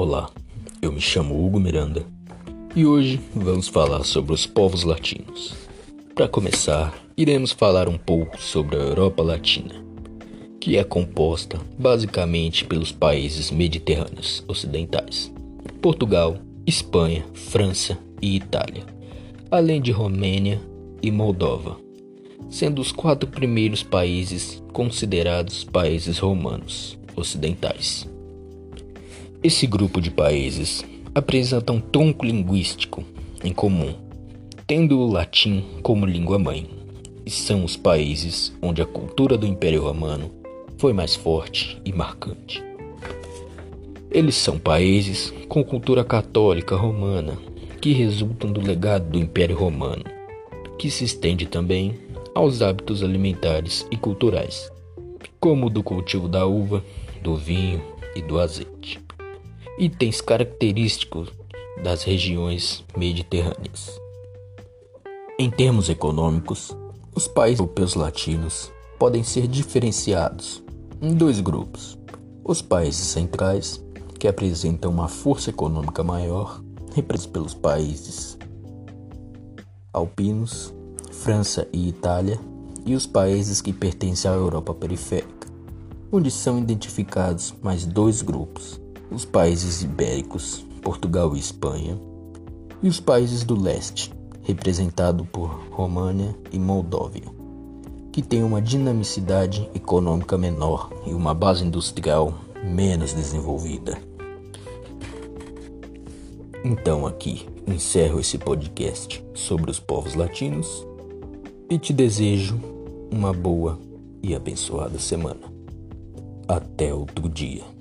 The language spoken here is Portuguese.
Olá, eu me chamo Hugo Miranda e hoje vamos falar sobre os povos latinos. Para começar, iremos falar um pouco sobre a Europa Latina, que é composta basicamente pelos países mediterrâneos ocidentais: Portugal, Espanha, França e Itália, além de Romênia e Moldova, sendo os quatro primeiros países considerados países romanos ocidentais. Esse grupo de países apresenta um tronco linguístico em comum, tendo o latim como língua mãe, e são os países onde a cultura do Império Romano foi mais forte e marcante. Eles são países com cultura católica romana que resultam do legado do Império Romano, que se estende também aos hábitos alimentares e culturais, como o do cultivo da uva, do vinho e do azeite itens característicos das regiões mediterrâneas. Em termos econômicos, os países europeus latinos podem ser diferenciados em dois grupos: os países centrais, que apresentam uma força econômica maior, representados pelos países alpinos, França e Itália, e os países que pertencem à Europa periférica, onde são identificados mais dois grupos: os países ibéricos, Portugal e Espanha, e os países do leste, representado por România e Moldóvia, que têm uma dinamicidade econômica menor e uma base industrial menos desenvolvida. Então aqui encerro esse podcast sobre os povos latinos e te desejo uma boa e abençoada semana. Até outro dia.